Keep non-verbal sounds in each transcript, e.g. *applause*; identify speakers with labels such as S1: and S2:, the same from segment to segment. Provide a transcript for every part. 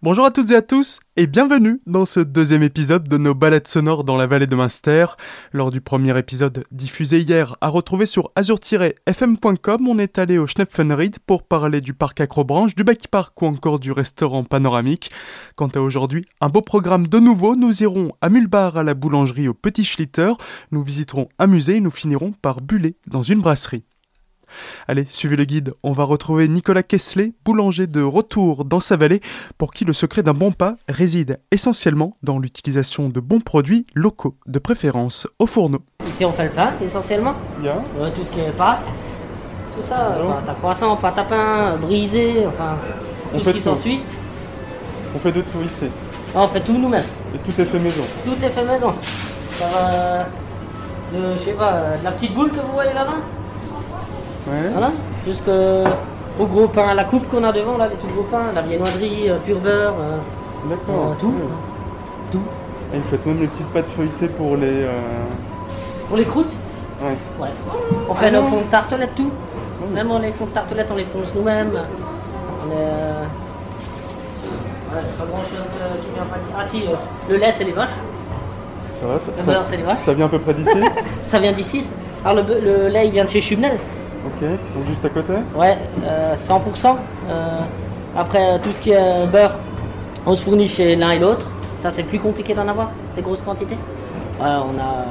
S1: Bonjour à toutes et à tous et bienvenue dans ce deuxième épisode de nos balades sonores dans la vallée de Munster. Lors du premier épisode diffusé hier à retrouver sur azur-fm.com, on est allé au Schnepfenried pour parler du parc Acrobranche, du Bike Park ou encore du restaurant panoramique. Quant à aujourd'hui, un beau programme de nouveau, nous irons à Mulbar à la boulangerie au Petit Schlitter, nous visiterons un musée et nous finirons par buller dans une brasserie. Allez, suivez le guide, on va retrouver Nicolas Kessler, boulanger de retour dans sa vallée, pour qui le secret d'un bon pas réside essentiellement dans l'utilisation de bons produits locaux, de préférence au fourneau.
S2: Ici on fait le pain essentiellement,
S1: Bien.
S2: Tout ce qui est pâte, tout ça, pâte à croissant, pâte à pain, brisé, enfin
S1: On
S2: tout
S1: fait
S2: ce qui s'ensuit.
S1: On fait de tout ici,
S2: Ah, on fait tout nous-mêmes,
S1: et tout est fait maison.
S2: tout est fait maison. Ça va de, je sais pas, de la petite boule que vous voyez là-bas,
S1: Ouais.
S2: voilà, jusqu'au gros pain la coupe qu'on a devant, là, les tout gros pains, la viennoiserie, euh, pur beurre, euh,
S1: D'accord.
S2: euh, tout, tout.
S1: Et vous faites même les petites pâtes feuilletées pour les... euh,
S2: Pour les croûtes,
S1: Ouais.
S2: ouais. On fait
S1: Ah
S2: nos fonds de tartelettes, tout.
S1: oui.
S2: Même les fonds de tartelettes, on les fonce nous-mêmes. On est. euh, Ouais, pas grand chose qui vient pas Ah si, euh, le lait c'est les vaches.
S1: Ça va ça,
S2: Le
S1: ça-
S2: beurre, c'est les vaches.
S1: ça vient à peu près d'ici *laughs*
S2: Ça vient d'ici. Alors le, le lait il vient de chez Chubnel.
S1: Ok, donc juste à côté
S2: Ouais, euh, 100%. Euh, après tout ce qui est euh, beurre, on se fournit chez l'un et l'autre. Ça c'est plus compliqué d'en avoir, des grosses quantités. On a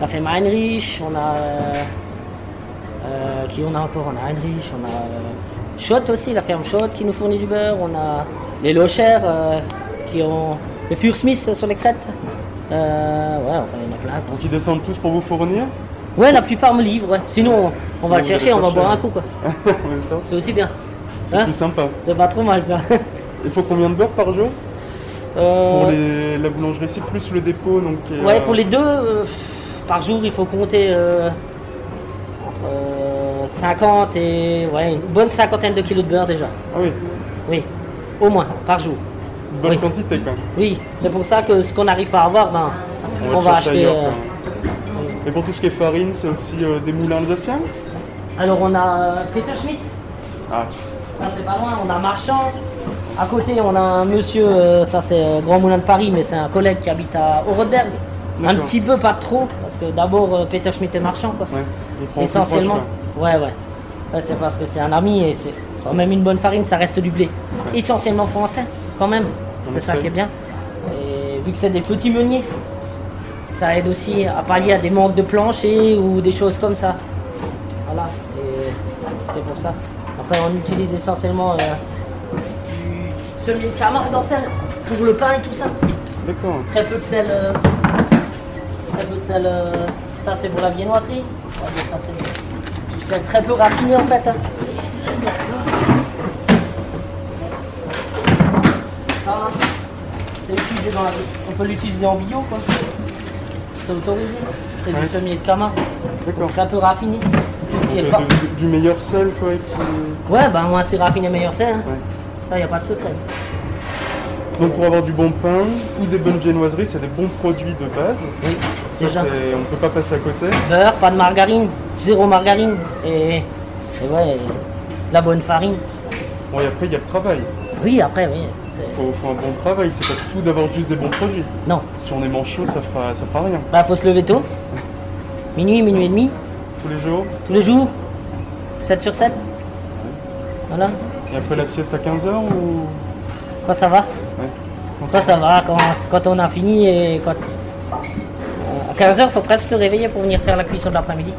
S2: la ferme Heinrich, on a. euh, euh, qui on a encore On a Heinrich, on a euh, Schott aussi, la ferme Schott qui nous fournit du beurre. On a les Locher euh, qui ont le Fur Smith sur les crêtes. Euh, ouais, enfin il y en a plein.
S1: Donc ils descendent tous pour vous fournir
S2: Ouais, la plupart me livrent. ouais. Sinon, on, on va le chercher, on va boire un coup quoi. *laughs* C'est aussi bien.
S1: C'est
S2: Hein
S1: plus sympa.
S2: C'est pas trop mal ça.
S1: Il faut combien de beurre par jour
S2: Euh,
S1: Pour les, la boulangerie ici, plus le dépôt, donc... euh,
S2: Ouais, pour les deux, euh, par jour, il faut compter entre euh, 50 et ouais, une bonne cinquantaine de kilos de beurre déjà.
S1: Ah oui,
S2: Oui, au moins, par jour.
S1: une bonne
S2: Oui.
S1: quantité quand même.
S2: Oui, c'est pour ça que ce qu'on n'arrive pas à avoir, ben, on, va acheter.
S1: ailleurs. Et pour tout ce qui est farine, c'est aussi euh, des moulins alsaciens
S2: Alors on a Peter Schmidt,
S1: Ah,
S2: ça c'est pas loin, on a Marchand. À côté, on a un monsieur, euh, ça c'est euh, Grand Moulin de Paris, mais c'est un collègue qui habite à Orodberg. Un petit peu, pas trop, parce que d'abord Peter Schmidt est marchand. Quoi.
S1: ouais.
S2: Essentiellement.
S1: proche,
S2: Ouais, ouais. Ouais, c'est parce que c'est un ami et c'est quand même une bonne farine, ça reste du blé. Essentiellement français, quand même. C'est ça qui est bien. Et vu que c'est des petits meuniers, ça aide aussi à pallier à des manques de plancher ou des choses comme ça. Voilà. C'est pour ça. Après, on utilise essentiellement euh, du semi de camargue dans sel pour le pain et tout ça.
S1: D'accord.
S2: Très peu de sel. euh, très peu de sel. euh, ça, c'est pour la viennoiserie. Ouais, ça, c'est du sel très peu raffiné en fait. hein. Ça, c'est utilisé dans la... On peut l'utiliser en bio, quoi. C'est autorisé. C'est du semi de camargue.
S1: D'accord.
S2: Très peu raffiné. Tout ce qui est
S1: Euh,
S2: pas-
S1: du meilleur sel, quoi. qui-
S2: Ouais, bah moi, c'est raffiné meilleur c'est. Hein.
S1: Ouais.
S2: Ça, y a pas de secret.
S1: Donc pour avoir du bon pain ou des bonnes viennoiseries, c'est des bons produits de base. Ça, c'est- on ne peut pas passer à côté.
S2: Beurre, pas de margarine, zéro margarine. Et, et ouais, la bonne farine.
S1: Bon, et après, il y a le travail.
S2: Oui, après, oui.
S1: Faut, faut un bon travail, c'est pas tout d'avoir juste des bons produits.
S2: Non,
S1: Si on est manchot, ça fera, ça fera rien.
S2: bah faut se lever tôt. *laughs* Minuit, minuit et demi,
S1: Tous les jours.
S2: tous les jours. 7 sur 7. Voilà.
S1: Et après la sieste à 15h ou?
S2: Quand ça va
S1: Ouais. Quand
S2: Ça, ça va quand, quand on a fini et quand. À 15h, faut presque se réveiller pour venir faire la cuisson de l'après-midi.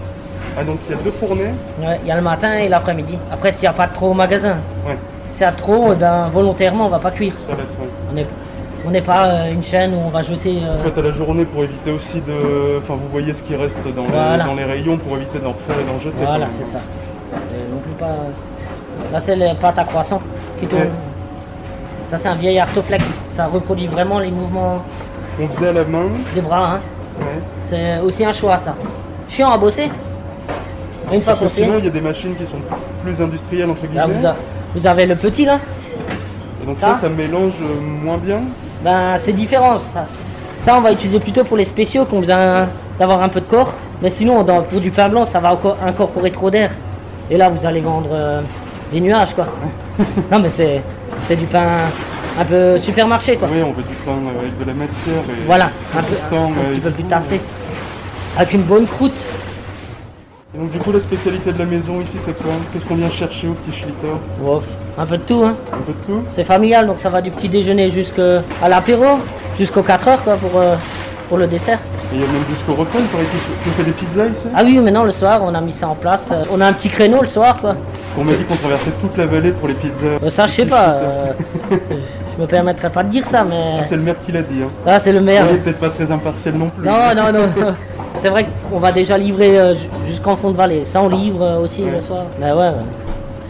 S1: Ah, donc il y a deux fournées.
S2: Ouais, Il y a le matin et l'après-midi. Après, s'il n'y a pas trop au magasin,
S1: Ouais,
S2: s'il y a trop, eh ben, volontairement, on va pas cuire.
S1: ça.
S2: On n'est on n'est pas euh, une chaîne où on va jeter. euh,
S1: En fait, à la journée pour éviter aussi de. Enfin, vous voyez ce qui reste dans,
S2: Voilà.
S1: les, dans les rayons pour éviter d'en refaire et d'en jeter.
S2: Voilà, c'est ça. C'est non plus pas. Là, c'est les pâtes à croissant qui tournent.
S1: Ouais.
S2: Ça, c'est un vieil artoflex. Ça reproduit vraiment les mouvements
S1: On faisait à la main.
S2: des bras. hein.
S1: Ouais.
S2: C'est aussi un choix, ça. Chiant à bosser. Une fois
S1: Parce
S2: qu'on
S1: sinon, il y a des machines qui sont plus industrielles, entre
S2: Là,
S1: guillemets.
S2: vous, a- vous avez le petit, là.
S1: Et donc ça,
S2: Ça
S1: ça mélange euh, moins bien.
S2: Ben, c'est différent, ça. Ça, on va utiliser plutôt pour les spéciaux qui ont besoin d'avoir un peu de corps. Mais sinon, dans- pour du pain blanc, ça va encore incorporer trop d'air. Et là, vous allez vendre euh, des nuages, quoi. *laughs* non, mais c'est, c'est du pain un peu supermarché quoi.
S1: Oui, on veut du pain avec de la matière. Et
S2: Voilà, un peu, petit
S1: et
S2: peu plus tassé. Avec une bonne croûte.
S1: Et donc du coup, la spécialité de la maison ici, c'est quoi? Qu'est-ce qu'on vient chercher au petit Schlitter
S2: Wow, un peu de tout, hein.
S1: Un peu de tout?
S2: C'est familial, donc ça va du petit déjeuner jusqu'à l'apéro, jusqu'aux 4 heures quoi, pour, euh, pour le dessert.
S1: Et il y a même jusqu'au repas, il paraît qu'on fait des pizzas ici?
S2: Ah oui, maintenant le soir, on a mis ça en place. Euh, On a un petit créneau le soir, quoi.
S1: On m'a dit qu'on traversait toute la vallée pour les pizzas.
S2: Euh, ça, je sais pas. Euh, je me permettrai pas de dire ça, mais.
S1: Ah, c'est le maire qui l'a dit. Hein.
S2: Ah, c'est le maire.
S1: Il est peut-être pas très impartial non plus.
S2: Non, non, non. *laughs* C'est vrai qu'on va déjà livrer euh, ju- jusqu'en fond de vallée. Ça, on livre euh, aussi
S1: Ouais.
S2: le soir. Mais ouais,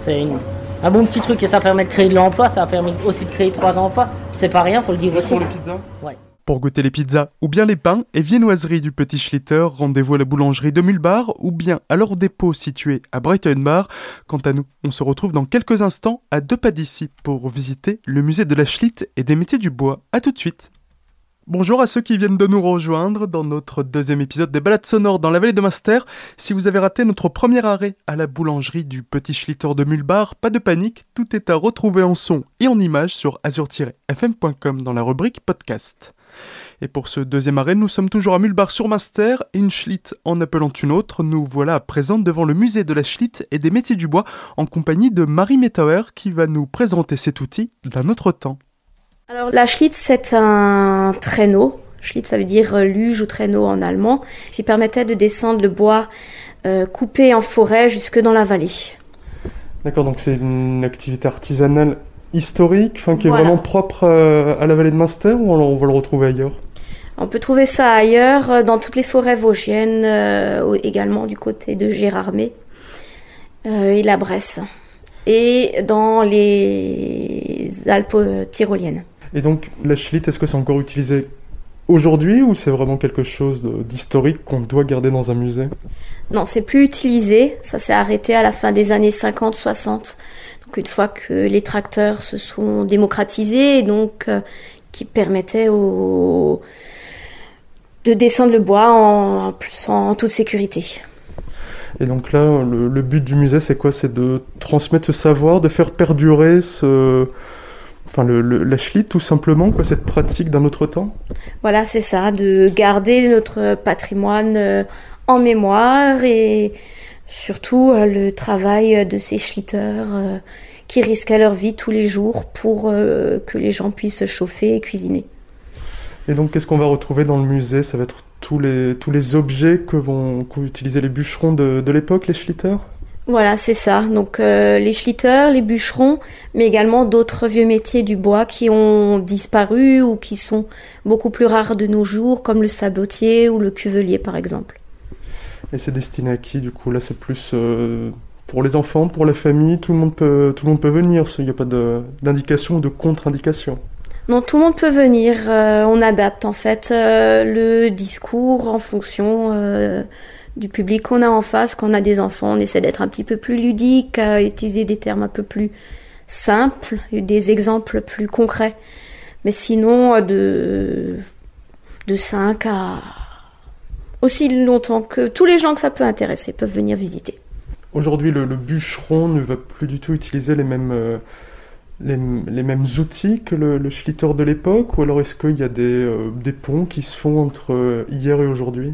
S2: c'est une- un bon petit truc et ça permet de créer de l'emploi. Ça a permis aussi de créer trois emplois. C'est pas rien, faut le dire aussi.
S1: pour les pizzas
S2: Ouais.
S1: Pour goûter les pizzas ou bien les pains et viennoiseries du Petit Schlitter, rendez-vous à la boulangerie de Mulbar ou bien à leur dépôt situé à Brighton Bar. Quant à nous, on se retrouve dans quelques instants à deux pas d'ici pour visiter le musée de la Schlitt et des métiers du bois. À tout de suite. Bonjour à ceux qui viennent de nous rejoindre dans notre deuxième épisode des balades sonores dans la vallée de Master. Si vous avez raté notre premier arrêt à la boulangerie du Petit Schlitter de Mulbar, pas de panique, tout est à retrouver en son et en images sur azur-fm.com dans la rubrique podcast. Et pour ce deuxième arrêt, nous sommes toujours à Mulbar sur Master, et une Schlitt en appelant une autre. Nous voilà à présent devant le musée de la Schlitt et des métiers du bois en compagnie de Marie Metauer qui va nous présenter cet outil d'un autre temps.
S3: Alors la Schlitz, c'est un traîneau. Schlitz, ça veut dire euh, luge ou traîneau en allemand, qui permettait de descendre le bois euh, coupé en forêt jusque dans la vallée.
S1: D'accord, donc c'est une activité artisanale historique, enfin qui est vraiment propre euh, à la vallée de Munster ou on, on va le retrouver ailleurs?
S3: On peut trouver ça ailleurs, dans toutes les forêts vosgiennes, euh, également du côté de Gérardmer euh, et la Bresse, et dans les Alpes tyroliennes.
S1: Et donc la Schlitt, est-ce que c'est encore utilisé aujourd'hui ou c'est vraiment quelque chose d'historique qu'on doit garder dans un musée?
S3: Non, c'est plus utilisé. Ça s'est arrêté à la fin des années 50-60. Donc une fois que les tracteurs se sont démocratisés, et donc euh, qui permettaient aux... de descendre le bois en, en toute sécurité.
S1: Et donc là, le, le but du musée, c'est quoi? C'est de transmettre ce savoir, de faire perdurer ce... Enfin, le, le- la Schlitt, tout simplement, quoi, cette pratique d'un autre temps.
S3: Voilà, c'est ça, de garder notre patrimoine euh, en mémoire et surtout euh, le travail de ces schlitters euh, qui risquaient leur vie tous les jours pour euh, que les gens puissent se chauffer et cuisiner.
S1: Et donc, qu'est-ce qu'on va retrouver dans le musée? Ça va être tous les, tous les objets que vont, qu'ont utilisé les bûcherons de, de l'époque, les Schlitters
S3: Voilà, c'est ça. Donc euh, les schlitters, les bûcherons, mais également d'autres vieux métiers du bois qui ont disparu ou qui sont beaucoup plus rares de nos jours, comme le sabotier ou le cuvelier par exemple.
S1: Et c'est destiné à qui, du coup? Là, c'est plus euh, pour les enfants, pour la famille, tout le monde peut, tout le monde peut venir, il n'y a pas d'indication ou de contre-indication.
S3: Non, tout le monde peut venir. euh, on adapte en fait le discours en fonction du public qu'on a en face. Quand on a des enfants, on essaie d'être un petit peu plus ludique, à utiliser des termes un peu plus simples, des exemples plus concrets. Mais sinon, euh, de de 5 à aussi longtemps que tous les gens que ça peut intéresser peuvent venir visiter.
S1: Aujourd'hui, le, bûcheron ne va plus du tout utiliser les mêmes, euh, les, mêmes outils que le, le schlitter de l'époque, ou alors est-ce qu'il y a des, euh, des ponts qui se font entre hier et aujourd'hui?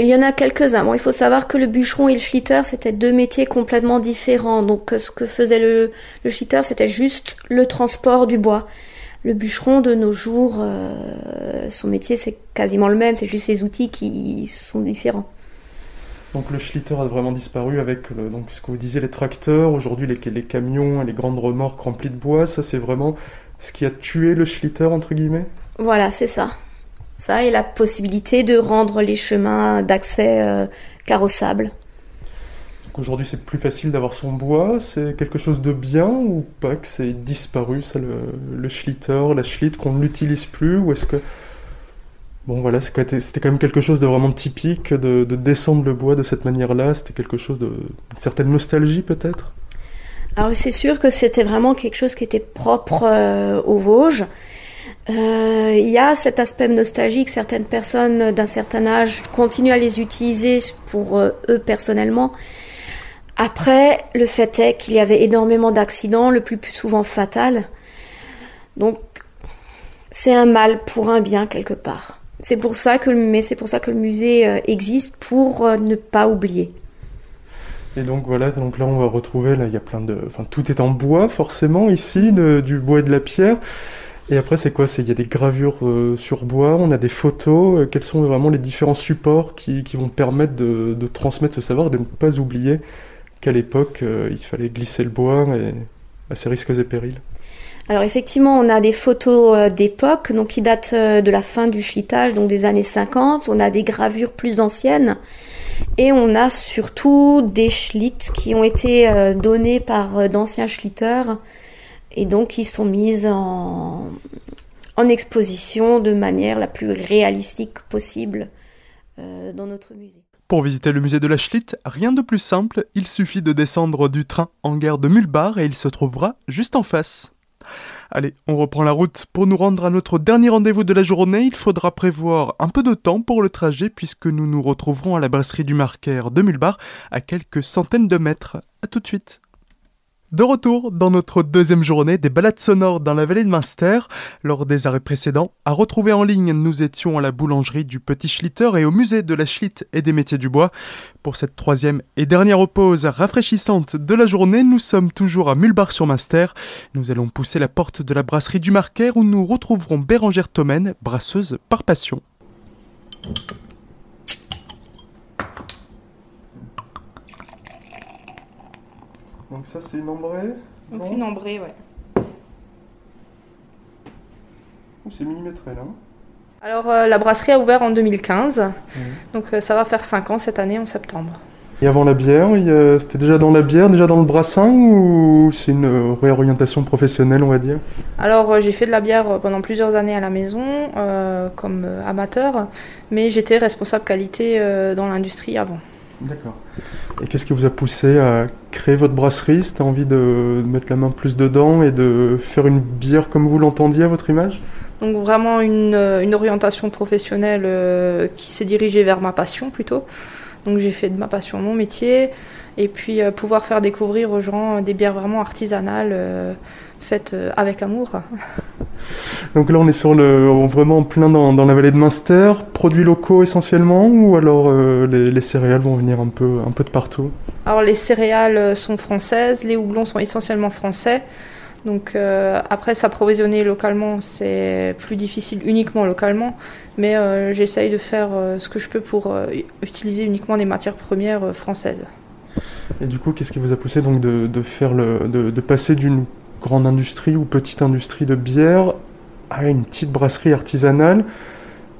S3: Il y en a quelques-uns. Bon, il faut savoir que le bûcheron et le schlitter, c'était deux métiers complètement différents. Donc, euh, ce que faisait le, le schlitter, c'était juste le transport du bois. Le bûcheron, de nos jours, euh, son métier, c'est quasiment le même. C'est juste ses outils qui sont différents.
S1: Donc le schlitter a vraiment disparu avec le- donc, ce que vous disiez, les tracteurs, aujourd'hui les, les camions, les grandes remorques remplies de bois, ça c'est vraiment ce qui a tué le schlitter, entre guillemets?
S3: Voilà, c'est ça. Ça et la possibilité de rendre les chemins d'accès euh, carrossables.
S1: Aujourd'hui c'est plus facile d'avoir son bois, c'est quelque chose de bien ou pas que c'est disparu ça le, le schlitter, la schlitt, qu'on ne l'utilise plus ou est-ce que bon voilà c'était quand même quelque chose de vraiment typique de, de descendre le bois de cette manière-là, c'était quelque chose de une certaine nostalgie peut-être?
S3: Alors c'est sûr que c'était vraiment quelque chose qui était propre euh, aux Vosges. Euh, Il y a cet aspect nostalgique, certaines personnes d'un certain âge continuent à les utiliser pour euh, eux personnellement. Après, le fait est qu'il y avait énormément d'accidents, le plus, souvent fatal. Donc c'est un mal pour un bien quelque part. C'est pour ça que mais c'est pour ça que le musée euh, existe pour ne pas oublier.
S1: Et donc voilà, donc là on va retrouver, là il y a plein de, enfin tout est en bois forcément ici, du bois et de la pierre. Et après c'est quoi? Il y a des gravures euh, sur bois, on a des photos. quels sont vraiment les différents supports qui, vont permettre de, transmettre ce savoir, de ne pas oublier qu'à l'époque il fallait glisser le bois à ses risques et périls.
S3: Alors effectivement, on a des photos euh, d'époque, donc qui datent euh, de la fin du schlitage, donc des années 50. On a des gravures plus anciennes. Et on a surtout des schlitts qui ont été euh, donnés par d'anciens schlitters et donc qui sont mises en, exposition de manière la plus réalistique possible dans notre musée.
S1: Pour visiter le musée de la Schlitt, rien de plus simple, il suffit de descendre du train en gare de Mulbar et il se trouvera juste en face. Allez, on reprend la route. Pour nous rendre à notre dernier rendez-vous de la journée, il faudra prévoir un peu de temps pour le trajet puisque nous nous retrouverons à la brasserie du Marquaire de Mulbar à quelques centaines de mètres. A tout de suite. De retour dans notre deuxième journée des balades sonores dans la vallée de Munster. Lors des arrêts précédents, à retrouver en ligne, nous étions à la boulangerie du Petit Schlitter et au musée de la Schlitt et des métiers du bois. Pour cette troisième et dernière pause rafraîchissante de la journée, nous sommes toujours à Mulbar-sur-Munster. Nous allons pousser la porte de la brasserie du Marquaire où nous retrouverons Bérangère Tomène, brasseuse par passion. Donc ça c'est une ambrée
S4: Donc une ambrée, ouais.
S1: c'est millimétré là.
S4: Alors euh, la brasserie a ouvert en 2015, donc euh, ça va faire 5 ans cette année en septembre.
S1: Et avant la bière, c'était déjà dans la bière, déjà dans le brassin ou c'est une réorientation professionnelle on va dire?
S4: Alors euh, j'ai fait de la bière pendant plusieurs années à la maison comme amateur, mais j'étais responsable qualité dans l'industrie avant.
S1: D'accord. Et qu'est-ce qui vous a poussé à créer votre brasserie? C'était envie de mettre la main plus dedans et de faire une bière comme vous l'entendiez à votre image?
S4: Donc vraiment une, orientation professionnelle euh, qui s'est dirigée vers ma passion plutôt. Donc j'ai fait de ma passion mon métier et puis euh, pouvoir faire découvrir aux gens des bières vraiment artisanales euh, faites avec amour. *laughs*
S1: Donc là, on est sur le, vraiment plein dans, la vallée de Munster, produits locaux essentiellement, ou alors euh, les, céréales vont venir un peu, un peu de partout?
S4: Alors les céréales sont françaises, les houblons sont essentiellement français. Donc euh, après, s'approvisionner localement, c'est plus difficile uniquement localement, mais euh, j'essaye de faire ce que je peux pour utiliser uniquement des matières premières françaises.
S1: Et du coup, qu'est-ce qui vous a poussé donc de, faire le, de passer d'une grande industrie ou petite industrie de bière à une petite brasserie artisanale?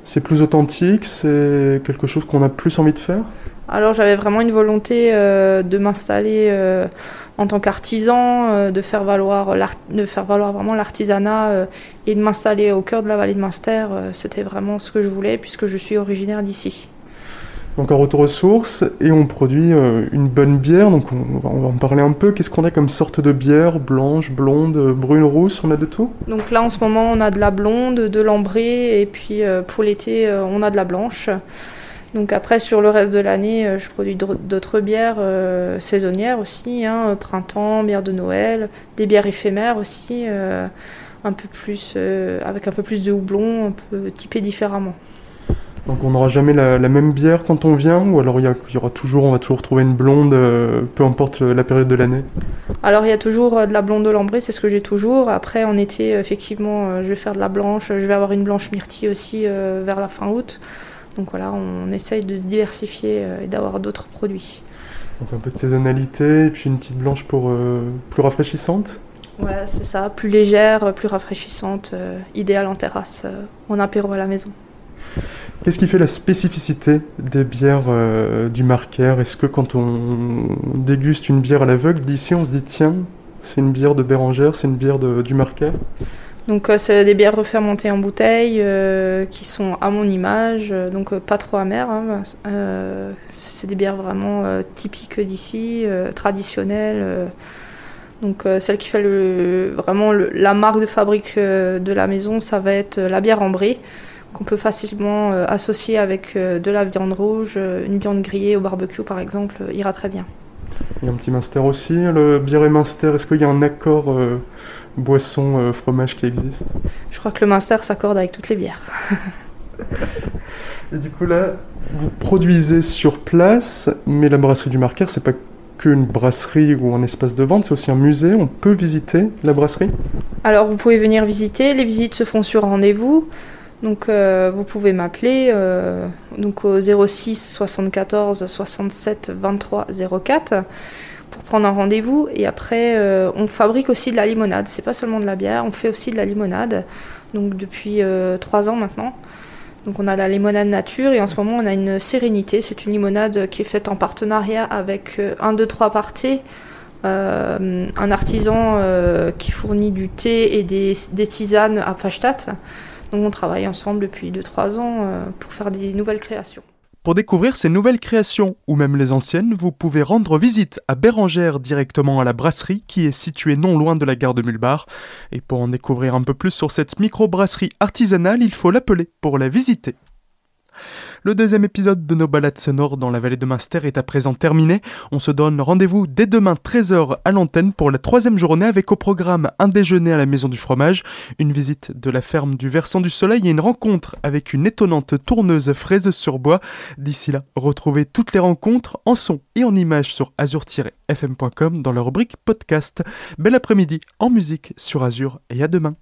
S1: C'est plus authentique, c'est quelque chose qu'on a plus envie de faire?
S4: Alors j'avais vraiment une volonté euh, de m'installer euh, en tant qu'artisan, euh, de faire valoir de faire valoir vraiment l'artisanat et de m'installer au cœur de la vallée de Munster. C'était vraiment ce que je voulais puisque je suis originaire d'ici.
S1: Donc un retour aux sources et on produit une bonne bière. Donc on, va en parler un peu. Qu'est-ce qu'on a comme sorte de bière? Blanche, blonde, brune, rousse? On a de tout?
S4: Donc là en ce moment on a de la blonde, de l'ambrée et puis pour l'été on a de la blanche. Donc après sur le reste de l'année je produis d'autres bières saisonnières aussi, hein, printemps, bière de Noël, des bières éphémères aussi, un peu plus avec un peu plus de houblon, un peu typé différemment.
S1: Donc on n'aura jamais la, même bière quand on vient ou alors il y, aura toujours, on va toujours trouver une blonde, euh, peu importe la période de l'année?
S4: Alors il y a toujours euh, de la blonde de lambrée, c'est ce que j'ai toujours. Après en été, effectivement, euh, je vais faire de la blanche, je vais avoir une blanche myrtille aussi vers la fin août. Donc voilà, on essaye de se diversifier et d'avoir d'autres produits.
S1: Donc un peu de saisonnalité et puis une petite blanche pour plus rafraîchissante
S4: Voilà, c'est ça, plus légère, plus rafraîchissante, idéale en terrasse, en apéro à la maison.
S1: Qu'est-ce qui fait la spécificité des bières euh, du Marquaire Est-ce que quand on déguste une bière à l'aveugle, d'ici on se dit tiens, c'est une bière de Bérangère, c'est une bière du Marquaire
S4: donc euh, c'est des bières refermentées en bouteille euh, qui sont à mon image, donc pas trop amères. Hein, c'est des bières vraiment typiques d'ici, traditionnelles. donc celle qui fait vraiment la marque de fabrique de la maison, ça va être la bière ambrée qu'on peut facilement euh, associer avec euh, de la viande rouge, euh, une viande grillée au barbecue par exemple, ira très bien.
S1: Il y a un petit Munster aussi. Le bière et Munster, est-ce qu'il y a un accord euh, boisson-fromage qui existe?
S4: Je crois que le Munster s'accorde avec toutes les bières.
S1: et du coup là, vous produisez sur place, mais la brasserie du Marqueur, c'est pas qu'une brasserie ou un espace de vente, c'est aussi un musée. On peut visiter la brasserie?
S4: Alors vous pouvez venir visiter. Les visites se font sur rendez-vous. Donc euh, vous pouvez m'appeler euh, donc au 06 74 67 23 04 pour prendre un rendez-vous. Et après, euh, on fabrique aussi de la limonade. C'est pas seulement de la bière, on fait aussi de la limonade. Donc depuis trois ans maintenant. Donc on a la limonade nature et en ce moment on a une sérénité. C'est une limonade qui est faite en partenariat avec un, deux, trois parties. un artisan qui fournit du thé et des, tisanes à Pashtat. Donc on travaille ensemble depuis 2-3 ans euh, pour faire des nouvelles créations.
S1: Pour découvrir ces nouvelles créations, ou même les anciennes, vous pouvez rendre visite à Bérangère directement à la brasserie qui est située non loin de la gare de Mulbar. Et pour en découvrir un peu plus sur cette microbrasserie artisanale, il faut l'appeler pour la visiter. Le deuxième épisode de nos balades sonores dans la vallée de Munster est à présent terminé. On se donne rendez-vous dès demain 13h à l'antenne pour la troisième journée avec au programme un déjeuner à la maison du fromage, une visite de la ferme du Versant du Soleil et une rencontre avec une étonnante tourneuse fraise sur bois. D'ici là, retrouvez toutes les rencontres en son et en images sur azur-fm.com dans la rubrique podcast. Bel après-midi en musique sur Azur et à demain.